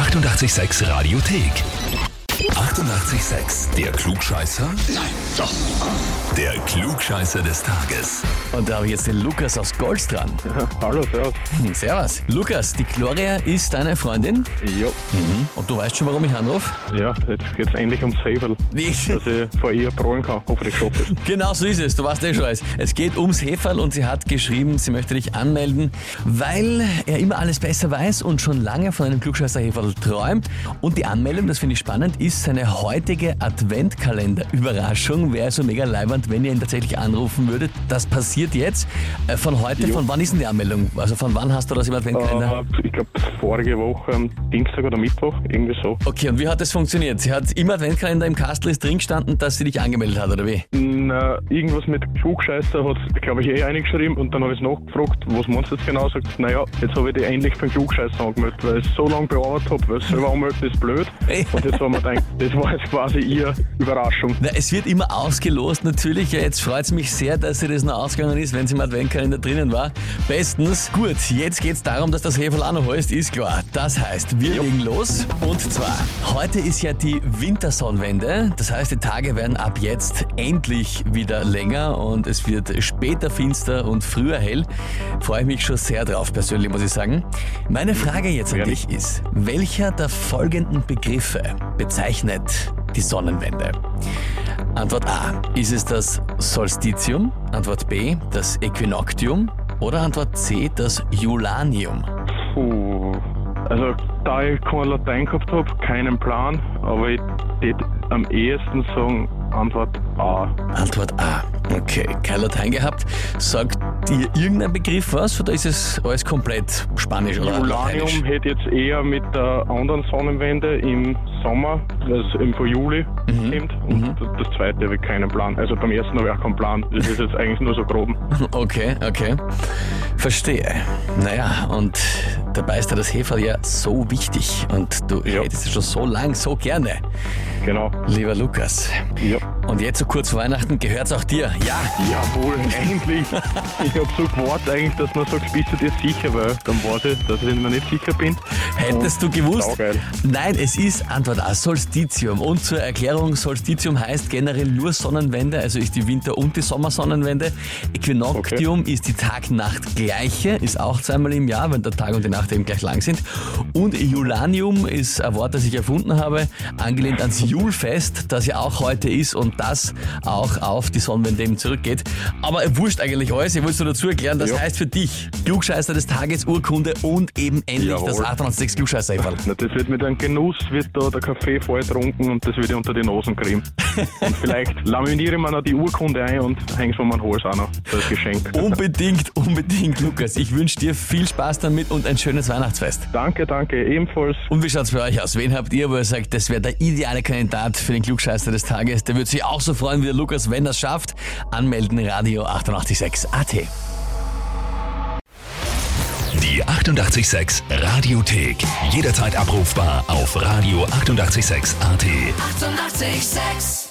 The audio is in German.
886 Radiothek. 88,6. Der Klugscheißer? Nein, doch. Der Klugscheißer des Tages. Und da habe ich jetzt den Lukas aus Golz dran. Hallo, servus. Hm, Servus. Lukas, die Gloria ist deine Freundin Ja, und du weißt schon, warum ich anrufe? ja jetzt geht's endlich ums Heferl, Wie? dass ich vor ihr prallen kann. Hoffentlich schaffe ich Genau so ist es, du weißt eh schon alles. Es geht ums Heferl und sie hat geschrieben, sie möchte dich anmelden, weil er immer alles besser weiß und schon lange von einem klugscheißer Heferl träumt. Und die Anmeldung, das finde ich spannend, ist seine heutige Adventkalender-Überraschung. Wäre also mega leibend, wenn ihr ihn tatsächlich anrufen würdet. Das passiert jetzt. Äh, Von heute, Jo. von wann ist denn die Anmeldung? Also von wann hast du das im Adventkalender? Äh, ich glaube, vorige Woche am Dienstag oder Mittwoch, irgendwie so. Okay, und wie hat das funktioniert? Sie hat im Adventkalender im Kastel ist drin gestanden, dass sie dich angemeldet hat, oder wie? Na, irgendwas mit Klugscheißer hat glaube ich, eh eingeschrieben und dann habe ich nachgefragt, was meinst du jetzt genau? Sagt, naja, jetzt habe ich die endlich für den Klugscheißer angemeldet, weil ich es so lange bearbeitet habe, weil es selber anmelden ist blöd. Und jetzt haben wir gedacht, das war jetzt quasi ihr Überraschung. Na, es wird immer ausgelost natürlich. Ja, jetzt freut es mich sehr, dass sie das noch ausgegangen ist, wenn sie im Adventkalender drinnen war. Bestens. Gut, jetzt geht es darum, dass das Heferl auch noch heißt, ist klar. Das heißt, wir legen los. Und zwar, heute ist ja die Wintersonnenwende. Das heißt, die Tage werden ab jetzt endlich wieder länger und es wird später finster und früher hell. Freue ich mich schon sehr drauf, persönlich muss ich sagen. Meine Frage jetzt an dich ist, welcher der folgenden Begriffe bezeichnet die Sonnenwende? Antwort A. Ist es das Solstitium? Antwort B. Das Äquinoctium? Oder Antwort C. Das Julanium? Puh. Also, da ich kein Latein gehabt habe, keinen Plan, aber ich würde am ehesten sagen, Antwort A. Antwort A. Okay, kein Latein gehabt. Sagt dir irgendein Begriff was oder ist es alles komplett Spanisch oder Julanium Lateinisch? hätte jetzt eher mit der anderen Sonnenwende im Sommer, das im vor Juli kommt. Und das, das zweite habe ich keinen Plan. Also beim ersten habe ich auch keinen Plan. Das ist jetzt eigentlich nur so grob. Okay, okay. Verstehe. Naja, und dabei ist ja das Heferl ja so wichtig und du Ja. hättest es schon so lang, so gerne, Genau. lieber Lukas. Ja. Und jetzt so kurz vor Weihnachten gehört's auch dir. Ja, Jawohl, endlich. Ich habe so gewartet eigentlich, dass man sagt, bist du dir sicher, weil dann ich, dass ich mir nicht sicher bin. Hättest du gewusst? Nein, es ist Antwort A, Solstitium. Und zur Erklärung, Solstitium heißt generell nur Sonnenwende, also ist die Winter- und die Sommersonnenwende. Äquinoctium ist die Tag-Nacht-Gleiche, ist auch zweimal im Jahr, wenn der Tag und die Nacht eben gleich lang sind. Und Julanium ist ein Wort, das ich erfunden habe, angelehnt ans Julfest, das ja auch heute ist und das auch auf die Sonnenwende eben zurückgeht. Aber wurscht eigentlich alles, ich wollte es nur dazu erklären, das Ja. heißt für dich Klugscheißer des Tages, Urkunde und eben endlich das Jawohl. 886 klugscheißer -Eferl. Na, das wird mit einem Genuss, wird da der Kaffee voll getrunken und das wird unter die Nosen kriegen. und vielleicht laminiere mir noch die Urkunde ein und hänge von meinem Hals auch noch. Das Geschenk. Unbedingt, unbedingt, Lukas. Ich wünsche dir viel Spaß damit und ein schönes Weihnachtsfest. Danke, danke, ebenfalls. Und wie schaut's bei euch aus? Wen habt ihr, wo ihr sagt, das wäre der ideale Kandidat für den Klugscheißer des Tages? Der würde sich auch so freuen wie der Lukas, wenn er es schafft. Anmelden Radio 886 AT. Die 88,6 Radiothek. Jederzeit abrufbar auf radio886.at. 88,6. Eighty-eight, sex.